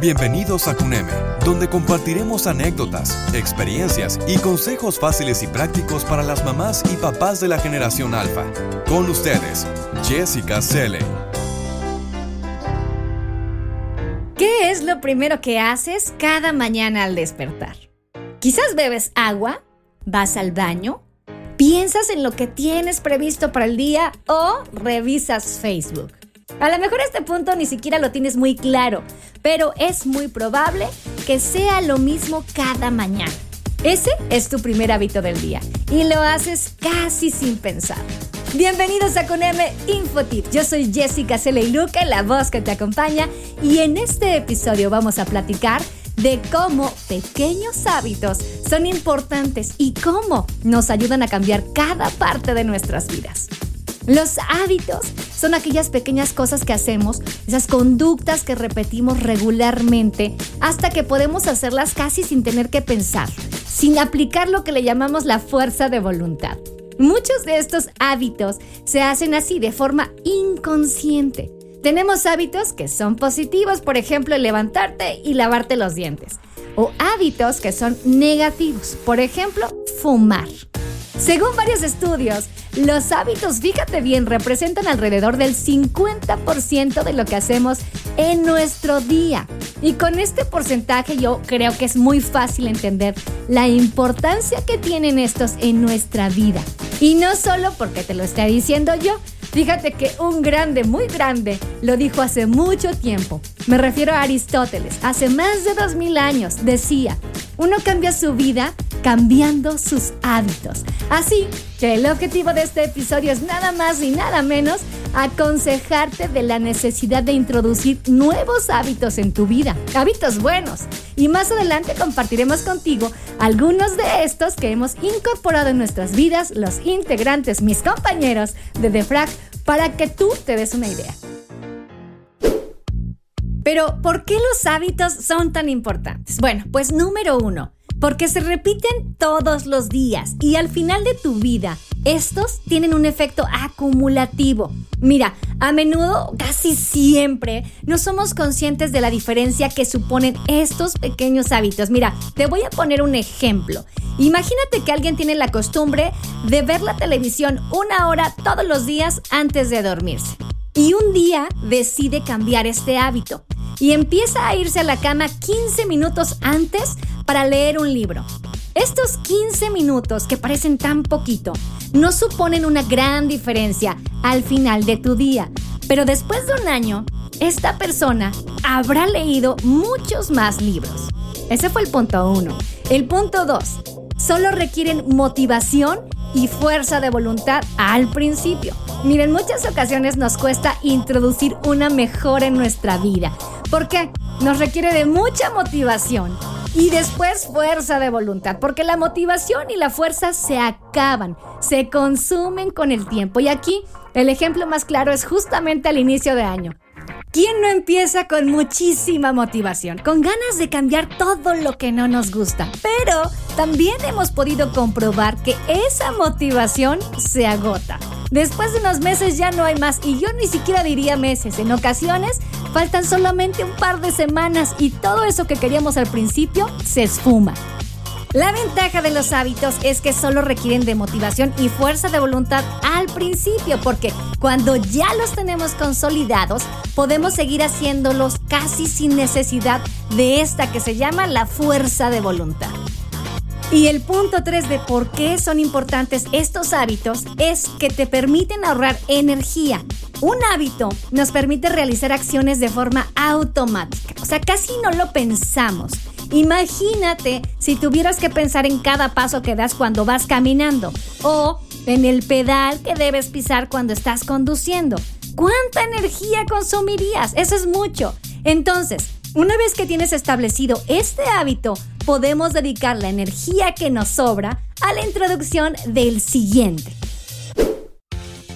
Bienvenidos a CUNEME, donde compartiremos anécdotas, experiencias y consejos fáciles y prácticos para las mamás y papás de la generación alfa. Con ustedes, Jessica Selle. ¿Qué es lo primero que haces cada mañana al despertar? Quizás bebes agua, vas al baño, piensas en lo que tienes previsto para el día o revisas Facebook. A lo mejor este punto ni siquiera lo tienes muy claro, pero es muy probable que sea lo mismo cada mañana. Ese es tu primer hábito del día y lo haces casi sin pensar. Bienvenidos a Coneme Infotip. Yo soy Jessica Luca, la voz que te acompaña, y en este episodio vamos a platicar de cómo pequeños hábitos son importantes y cómo nos ayudan a cambiar cada parte de nuestras vidas. Los hábitos son aquellas pequeñas cosas que hacemos, esas conductas que repetimos regularmente hasta que podemos hacerlas casi sin tener que pensar, sin aplicar lo que le llamamos la fuerza de voluntad. Muchos de estos hábitos se hacen así de forma inconsciente. Tenemos hábitos que son positivos, por ejemplo, levantarte y lavarte los dientes. O hábitos que son negativos, por ejemplo, fumar. Según varios estudios, los hábitos, fíjate bien, representan alrededor del 50% de lo que hacemos en nuestro día. Y con este porcentaje yo creo que es muy fácil entender la importancia que tienen estos en nuestra vida. Y no solo porque te lo esté diciendo yo, Fíjate que un grande, muy grande, lo dijo hace mucho tiempo. Me refiero a Aristóteles. Hace más de dos mil años decía, uno cambia su vida cambiando sus hábitos. Así que el objetivo de este episodio es nada más y nada menos aconsejarte de la necesidad de introducir nuevos hábitos en tu vida, hábitos buenos. Y más adelante compartiremos contigo algunos de estos que hemos incorporado en nuestras vidas los integrantes, mis compañeros de Defrag, para que tú te des una idea. Pero, ¿por qué los hábitos son tan importantes? Bueno, pues número uno, porque se repiten todos los días y al final de tu vida estos tienen un efecto acumulativo. Mira, a menudo, casi siempre, no somos conscientes de la diferencia que suponen estos pequeños hábitos. Mira, te voy a poner un ejemplo. Imagínate que alguien tiene la costumbre de ver la televisión una hora todos los días antes de dormirse. Y un día decide cambiar este hábito y empieza a irse a la cama 15 minutos antes para leer un libro. Estos 15 minutos que parecen tan poquito no suponen una gran diferencia al final de tu día, pero después de un año, esta persona habrá leído muchos más libros. Ese fue el punto uno. El punto dos, solo requieren motivación y fuerza de voluntad al principio. Miren, muchas ocasiones nos cuesta introducir una mejora en nuestra vida. ¿Por qué? Nos requiere de mucha motivación y después fuerza de voluntad, porque la motivación y la fuerza se acaban, se consumen con el tiempo. Y aquí el ejemplo más claro es justamente al inicio de año. ¿Quién no empieza con muchísima motivación, con ganas de cambiar todo lo que no nos gusta? Pero también hemos podido comprobar que esa motivación se agota. Después de unos meses ya no hay más y yo ni siquiera diría meses. En ocasiones faltan solamente un par de semanas y todo eso que queríamos al principio se esfuma. La ventaja de los hábitos es que solo requieren de motivación y fuerza de voluntad al principio, porque cuando ya los tenemos consolidados, podemos seguir haciéndolos casi sin necesidad de esta que se llama la fuerza de voluntad. Y el punto 3 de por qué son importantes estos hábitos es que te permiten ahorrar energía. Un hábito nos permite realizar acciones de forma automática, o sea, casi no lo pensamos. Imagínate si tuvieras que pensar en cada paso que das cuando vas caminando o en el pedal que debes pisar cuando estás conduciendo. ¿Cuánta energía consumirías? Eso es mucho. Entonces, una vez que tienes establecido este hábito, podemos dedicar la energía que nos sobra a la introducción del siguiente.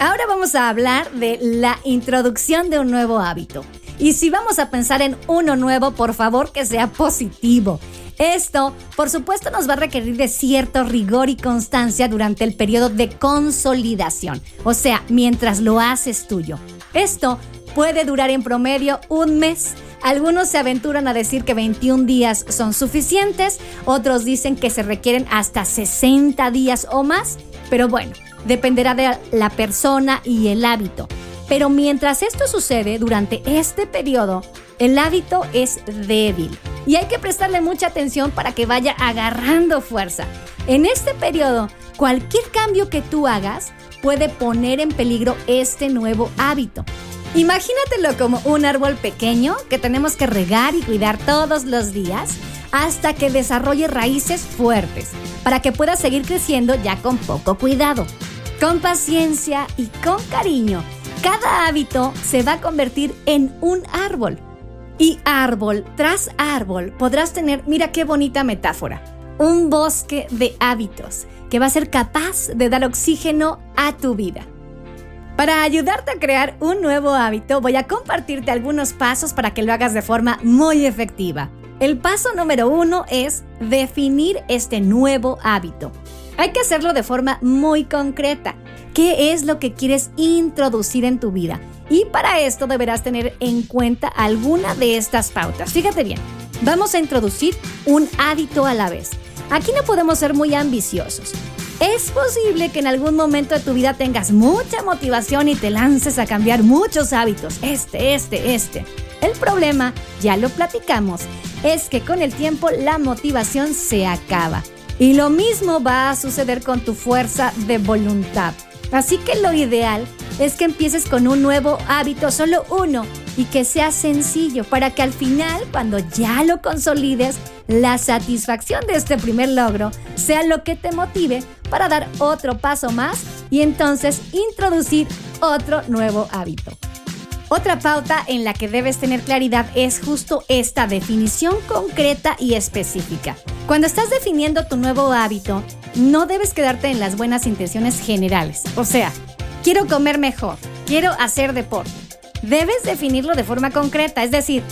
Ahora vamos a hablar de la introducción de un nuevo hábito. Y si vamos a pensar en uno nuevo, por favor que sea positivo. Esto, por supuesto, nos va a requerir de cierto rigor y constancia durante el periodo de consolidación, o sea, mientras lo haces tuyo. Esto puede durar en promedio un mes, Algunos se aventuran a decir que 21 días son suficientes, otros dicen que se requieren hasta 60 días o más, pero bueno, dependerá de la persona y el hábito. Pero mientras esto sucede durante este periodo, el hábito es débil y hay que prestarle mucha atención para que vaya agarrando fuerza. En este periodo, cualquier cambio que tú hagas puede poner en peligro este nuevo hábito. Imagínatelo como un árbol pequeño que tenemos que regar y cuidar todos los días hasta que desarrolle raíces fuertes, para que pueda seguir creciendo ya con poco cuidado. Con paciencia y con cariño, cada hábito se va a convertir en un árbol. Y árbol tras árbol podrás tener, mira qué bonita metáfora, un bosque de hábitos que va a ser capaz de dar oxígeno a tu vida. Para ayudarte a crear un nuevo hábito, voy a compartirte algunos pasos para que lo hagas de forma muy efectiva. El paso número uno es definir este nuevo hábito. Hay que hacerlo de forma muy concreta. ¿Qué es lo que quieres introducir en tu vida? Y para esto deberás tener en cuenta alguna de estas pautas. Fíjate bien, vamos a introducir un hábito a la vez. Aquí no podemos ser muy ambiciosos. Es posible que en algún momento de tu vida tengas mucha motivación y te lances a cambiar muchos hábitos, este, este, este. El problema, ya lo platicamos, es que con el tiempo la motivación se acaba. Y lo mismo va a suceder con tu fuerza de voluntad. Así que lo ideal es que empieces con un nuevo hábito, solo uno, y que sea sencillo para que al final, cuando ya lo consolides, la satisfacción de este primer logro sea lo que te motive para dar otro paso más y entonces introducir otro nuevo hábito. Otra pauta en la que debes tener claridad es justo esta definición concreta y específica. Cuando estás definiendo tu nuevo hábito, no debes quedarte en las buenas intenciones generales. O sea, quiero comer mejor, quiero hacer deporte. Debes definirlo de forma concreta, es decir,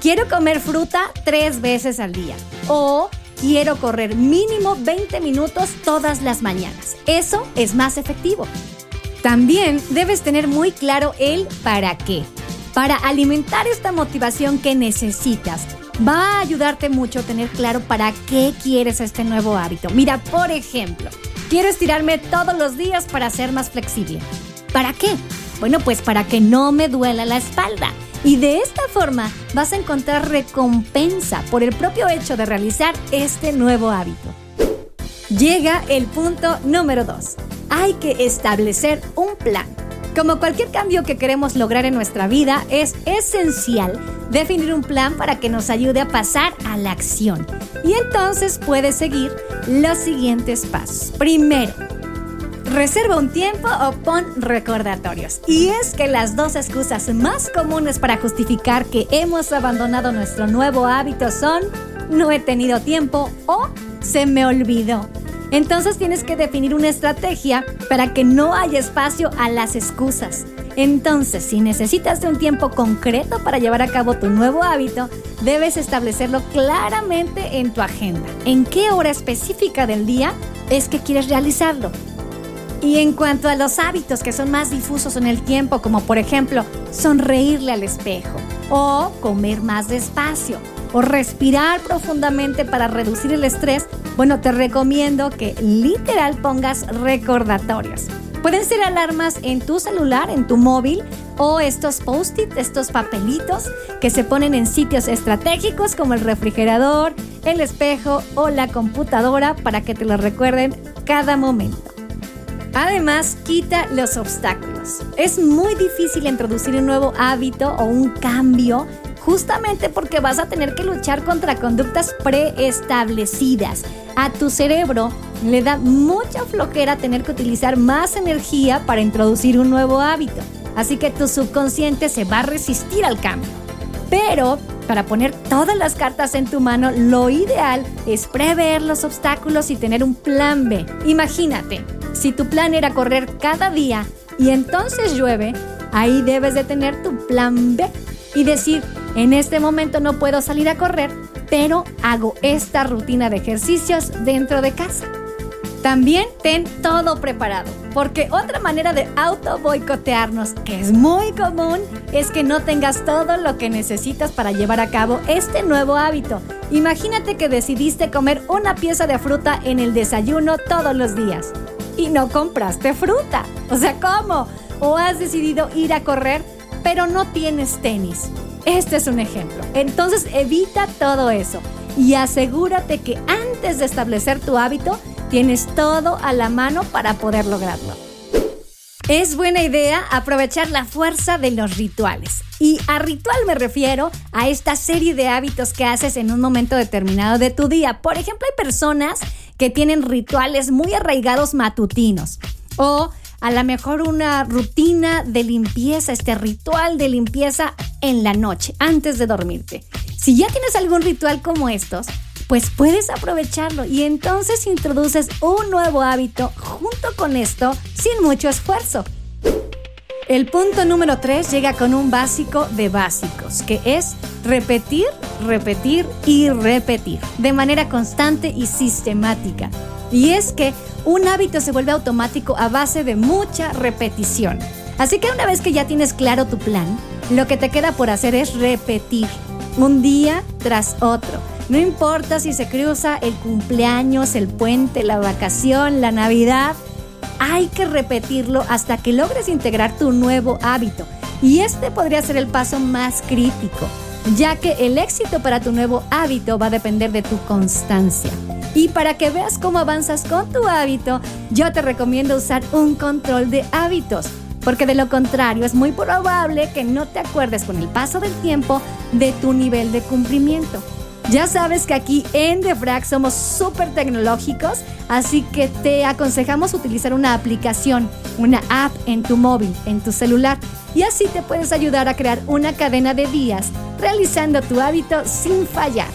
quiero comer fruta tres veces al día o quiero correr mínimo 20 minutos todas las mañanas. Eso es más efectivo. También debes tener muy claro el para qué. Para alimentar esta motivación que necesitas, va a ayudarte mucho tener claro para qué quieres este nuevo hábito. Mira, por ejemplo, Quiero estirarme todos los días para ser más flexible. ¿Para qué? Bueno, pues para que no me duela la espalda. Y de esta forma vas a encontrar recompensa por el propio hecho de realizar este nuevo hábito. Llega el punto número 2. Hay que establecer un plan. Como cualquier cambio que queremos lograr en nuestra vida, es esencial definir un plan para que nos ayude a pasar a la acción. Y entonces puedes seguir los siguientes pasos. Primero, reserva un tiempo o pon recordatorios. Y es que las dos excusas más comunes para justificar que hemos abandonado nuestro nuevo hábito son no he tenido tiempo o se me olvidó. Entonces tienes que definir una estrategia para que no haya espacio a las excusas. Entonces, si necesitas de un tiempo concreto para llevar a cabo tu nuevo hábito, debes establecerlo claramente en tu agenda. ¿En qué hora específica del día es que quieres realizarlo? Y en cuanto a los hábitos que son más difusos en el tiempo, como por ejemplo sonreírle al espejo, o comer más despacio, o respirar profundamente para reducir el estrés, bueno, te recomiendo que literal pongas recordatorios. Pueden ser alarmas en tu celular, en tu móvil o estos post-it, estos papelitos que se ponen en sitios estratégicos como el refrigerador, el espejo o la computadora para que te lo recuerden cada momento. Además, quita los obstáculos. Es muy difícil introducir un nuevo hábito o un cambio justamente porque vas a tener que luchar contra conductas preestablecidas. A tu cerebro le da mucha flojera tener que utilizar más energía para introducir un nuevo hábito. Así que tu subconsciente se va a resistir al cambio. Pero para poner todas las cartas en tu mano, lo ideal es prever los obstáculos y tener un plan B. Imagínate, si tu plan era correr cada día y entonces llueve, ahí debes de tener tu plan B y decir, en este momento no puedo salir a correr, pero hago esta rutina de ejercicios dentro de casa. También ten todo preparado, porque otra manera de auto boicotearnos, que es muy común, es que no tengas todo lo que necesitas para llevar a cabo este nuevo hábito. Imagínate que decidiste comer una pieza de fruta en el desayuno todos los días y no compraste fruta. O sea, ¿cómo? O has decidido ir a correr, pero no tienes tenis. Este es un ejemplo. Entonces evita todo eso y asegúrate que antes de establecer tu hábito, Tienes todo a la mano para poder lograrlo. Es buena idea aprovechar la fuerza de los rituales. Y a ritual me refiero a esta serie de hábitos que haces en un momento determinado de tu día. Por ejemplo, hay personas que tienen rituales muy arraigados matutinos. O a lo mejor una rutina de limpieza, este ritual de limpieza en la noche, antes de dormirte. Si ya tienes algún ritual como estos, pues puedes aprovecharlo y entonces introduces un nuevo hábito junto con esto sin mucho esfuerzo. El punto número 3 llega con un básico de básicos, que es repetir, repetir y repetir, de manera constante y sistemática. Y es que un hábito se vuelve automático a base de mucha repetición. Así que una vez que ya tienes claro tu plan, lo que te queda por hacer es repetir, un día tras otro no importa si se cruza el cumpleaños, el puente, la vacación, la Navidad, hay que repetirlo hasta que logres integrar tu nuevo hábito. Y este podría ser el paso más crítico, ya que el éxito para tu nuevo hábito va a depender de tu constancia. Y para que veas cómo avanzas con tu hábito, yo te recomiendo usar un control de hábitos, porque de lo contrario es muy probable que no te acuerdes con el paso del tiempo de tu nivel de cumplimiento. Ya sabes que aquí en Defrag somos súper tecnológicos, así que te aconsejamos utilizar una aplicación, una app en tu móvil, en tu celular, y así te puedes ayudar a crear una cadena de días realizando tu hábito sin fallar.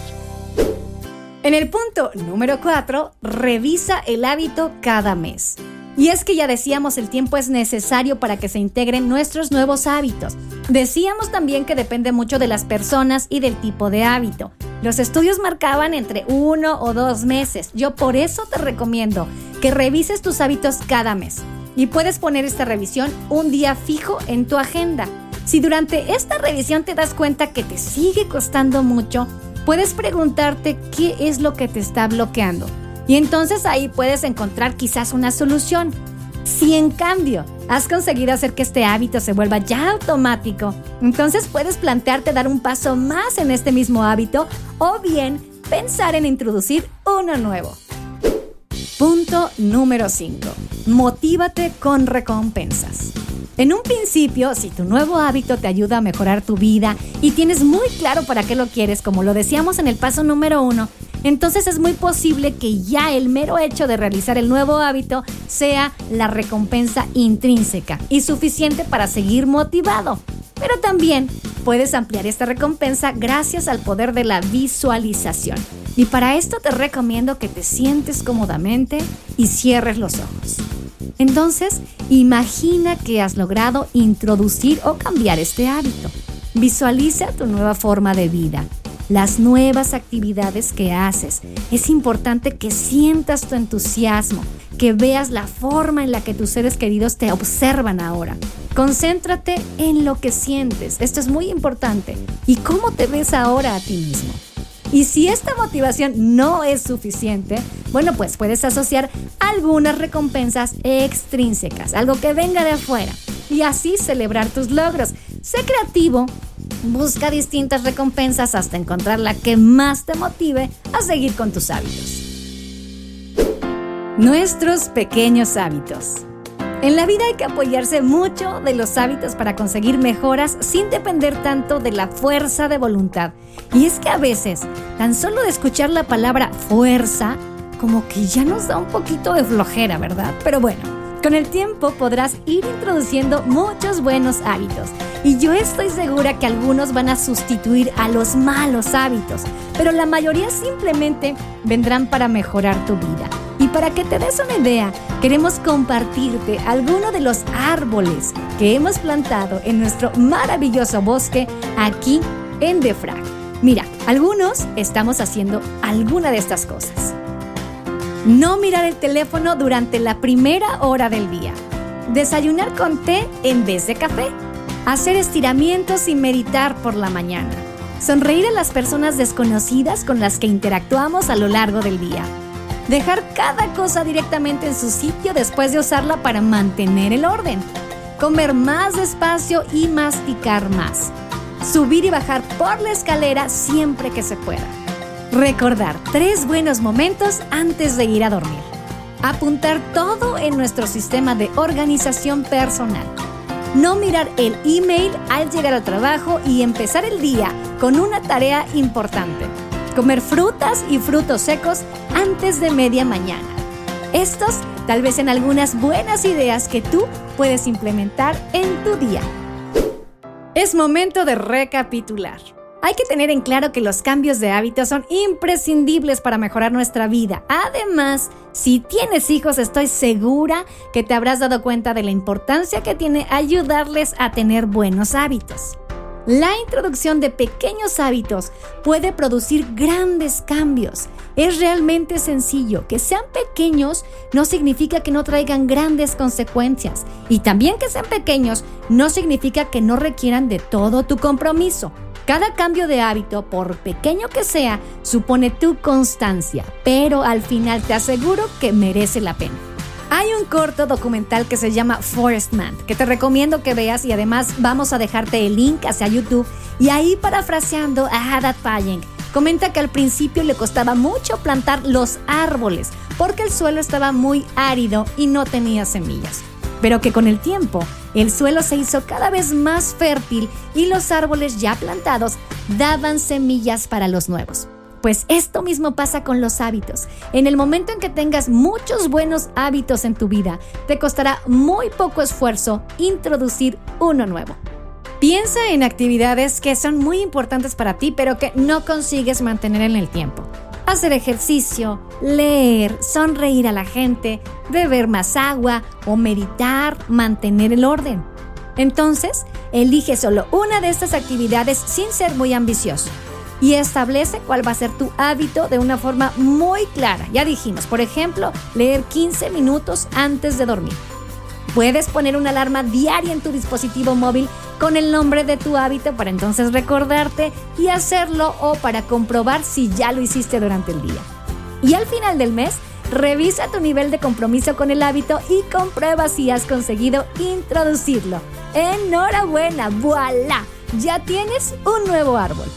En el punto número 4, revisa el hábito cada mes. Y es que ya decíamos el tiempo es necesario para que se integren nuestros nuevos hábitos. Decíamos también que depende mucho de las personas y del tipo de hábito. Los estudios marcaban entre uno o dos meses. Yo por eso te recomiendo que revises tus hábitos cada mes. Y puedes poner esta revisión un día fijo en tu agenda. Si durante esta revisión te das cuenta que te sigue costando mucho, puedes preguntarte qué es lo que te está bloqueando. Y entonces ahí puedes encontrar quizás una solución. Si en cambio has conseguido hacer que este hábito se vuelva ya automático, entonces puedes plantearte dar un paso más en este mismo hábito o bien pensar en introducir uno nuevo. Punto número 5. Motívate con recompensas. En un principio, si tu nuevo hábito te ayuda a mejorar tu vida y tienes muy claro para qué lo quieres, como lo decíamos en el paso número 1, entonces es muy posible que ya el mero hecho de realizar el nuevo hábito sea la recompensa intrínseca y suficiente para seguir motivado. Pero también puedes ampliar esta recompensa gracias al poder de la visualización. Y para esto te recomiendo que te sientes cómodamente y cierres los ojos. Entonces, imagina que has logrado introducir o cambiar este hábito. Visualiza tu nueva forma de vida las nuevas actividades que haces. Es importante que sientas tu entusiasmo, que veas la forma en la que tus seres queridos te observan ahora. Concéntrate en lo que sientes, esto es muy importante, y cómo te ves ahora a ti mismo. Y si esta motivación no es suficiente, bueno, pues puedes asociar algunas recompensas extrínsecas, algo que venga de afuera, y así celebrar tus logros. Sé creativo Busca distintas recompensas hasta encontrar la que más te motive a seguir con tus hábitos. Nuestros pequeños hábitos. En la vida hay que apoyarse mucho de los hábitos para conseguir mejoras sin depender tanto de la fuerza de voluntad. Y es que a veces, tan solo de escuchar la palabra fuerza, como que ya nos da un poquito de flojera, ¿verdad? Pero bueno, con el tiempo podrás ir introduciendo muchos buenos hábitos y yo estoy segura que algunos van a sustituir a los malos hábitos, pero la mayoría simplemente vendrán para mejorar tu vida. Y para que te des una idea, queremos compartirte algunos de los árboles que hemos plantado en nuestro maravilloso bosque aquí en Defrag. Mira, algunos estamos haciendo alguna de estas cosas. No mirar el teléfono durante la primera hora del día. Desayunar con té en vez de café. Hacer estiramientos y meditar por la mañana. Sonreír a las personas desconocidas con las que interactuamos a lo largo del día. Dejar cada cosa directamente en su sitio después de usarla para mantener el orden. Comer más despacio y masticar más. Subir y bajar por la escalera siempre que se pueda. Recordar tres buenos momentos antes de ir a dormir. Apuntar todo en nuestro sistema de organización personal. No mirar el email al llegar al trabajo y empezar el día con una tarea importante. Comer frutas y frutos secos antes de media mañana. Estos tal vez en algunas buenas ideas que tú puedes implementar en tu día. Es momento de recapitular. Hay que tener en claro que los cambios de hábitos son imprescindibles para mejorar nuestra vida. Además, si tienes hijos, estoy segura que te habrás dado cuenta de la importancia que tiene ayudarles a tener buenos hábitos. La introducción de pequeños hábitos puede producir grandes cambios. Es realmente sencillo. Que sean pequeños no significa que no traigan grandes consecuencias. Y también que sean pequeños no significa que no requieran de todo tu compromiso. Cada cambio de hábito, por pequeño que sea, supone tu constancia, pero al final te aseguro que merece la pena. Hay un corto documental que se llama Forest Man, que te recomiendo que veas y además vamos a dejarte el link hacia YouTube. Y ahí parafraseando a Haddad Payeng, comenta que al principio le costaba mucho plantar los árboles porque el suelo estaba muy árido y no tenía semillas pero que con el tiempo el suelo se hizo cada vez más fértil y los árboles ya plantados daban semillas para los nuevos. Pues esto mismo pasa con los hábitos. En el momento en que tengas muchos buenos hábitos en tu vida, te costará muy poco esfuerzo introducir uno nuevo. Piensa en actividades que son muy importantes para ti, pero que no consigues mantener en el tiempo hacer ejercicio, leer, sonreír a la gente, beber más agua o meditar, mantener el orden. Entonces, elige solo una de estas actividades sin ser muy ambicioso y establece cuál va a ser tu hábito de una forma muy clara. Ya dijimos, por ejemplo, leer 15 minutos antes de dormir. Puedes poner una alarma diaria en tu dispositivo móvil con el nombre de tu hábito para entonces recordarte y hacerlo o para comprobar si ya lo hiciste durante el día. Y al final del mes, revisa tu nivel de compromiso con el hábito y comprueba si has conseguido introducirlo. Enhorabuena, voilà, ya tienes un nuevo árbol.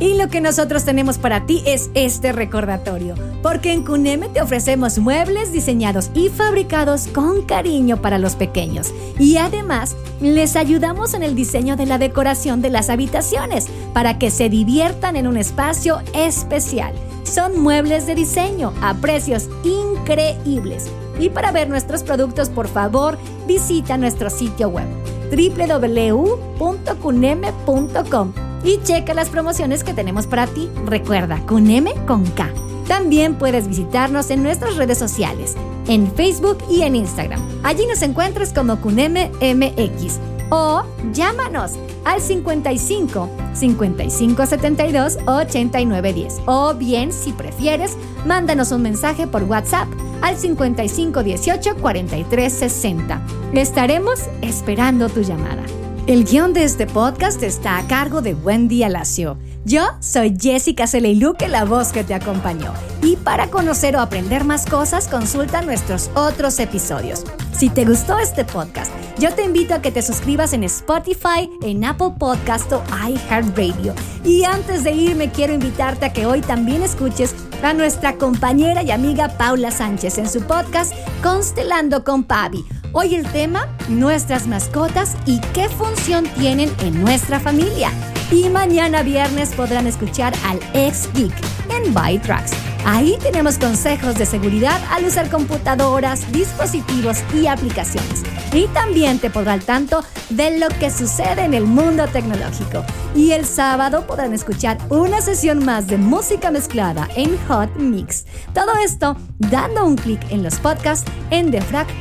Y lo que nosotros tenemos para ti es este recordatorio, porque en Cuneme te ofrecemos muebles diseñados y fabricados con cariño para los pequeños. Y además, les ayudamos en el diseño de la decoración de las habitaciones para que se diviertan en un espacio especial. Son muebles de diseño a precios increíbles. Y para ver nuestros productos, por favor, visita nuestro sitio web www.cuneme.com y checa las promociones que tenemos para ti. Recuerda, con M con K. También puedes visitarnos en nuestras redes sociales, en Facebook y en Instagram. Allí nos encuentras como Cuneme MX o llámanos al 55 55 72 89 10 o bien si prefieres mándanos un mensaje por WhatsApp al 55 18 43 60. Estaremos esperando tu llamada. El guion de este podcast está a cargo de Wendy Alacio. Yo soy Jessica Celeiluque, la voz que te acompañó. Y para conocer o aprender más cosas, consulta nuestros otros episodios. Si te gustó este podcast, yo te invito a que te suscribas en Spotify, en Apple Podcast o iHeartRadio. Y antes de irme, quiero invitarte a que hoy también escuches a nuestra compañera y amiga Paula Sánchez en su podcast Constelando con Pavi Hoy el tema, nuestras mascotas y qué función tienen en nuestra familia. Y mañana viernes podrán escuchar al ex geek en ByTrax. Ahí tenemos consejos de seguridad al usar computadoras, dispositivos y aplicaciones. Y también te podrá al tanto de lo que sucede en el mundo tecnológico. Y el sábado podrán escuchar una sesión más de música mezclada en Hot Mix. Todo esto dando un clic en los podcasts en defrag.mx.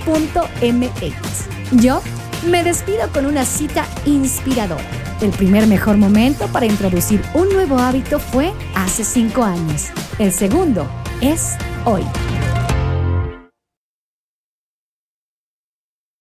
Yo me despido con una cita inspiradora. El primer mejor momento para introducir un nuevo hábito fue hace cinco años. El segundo es hoy.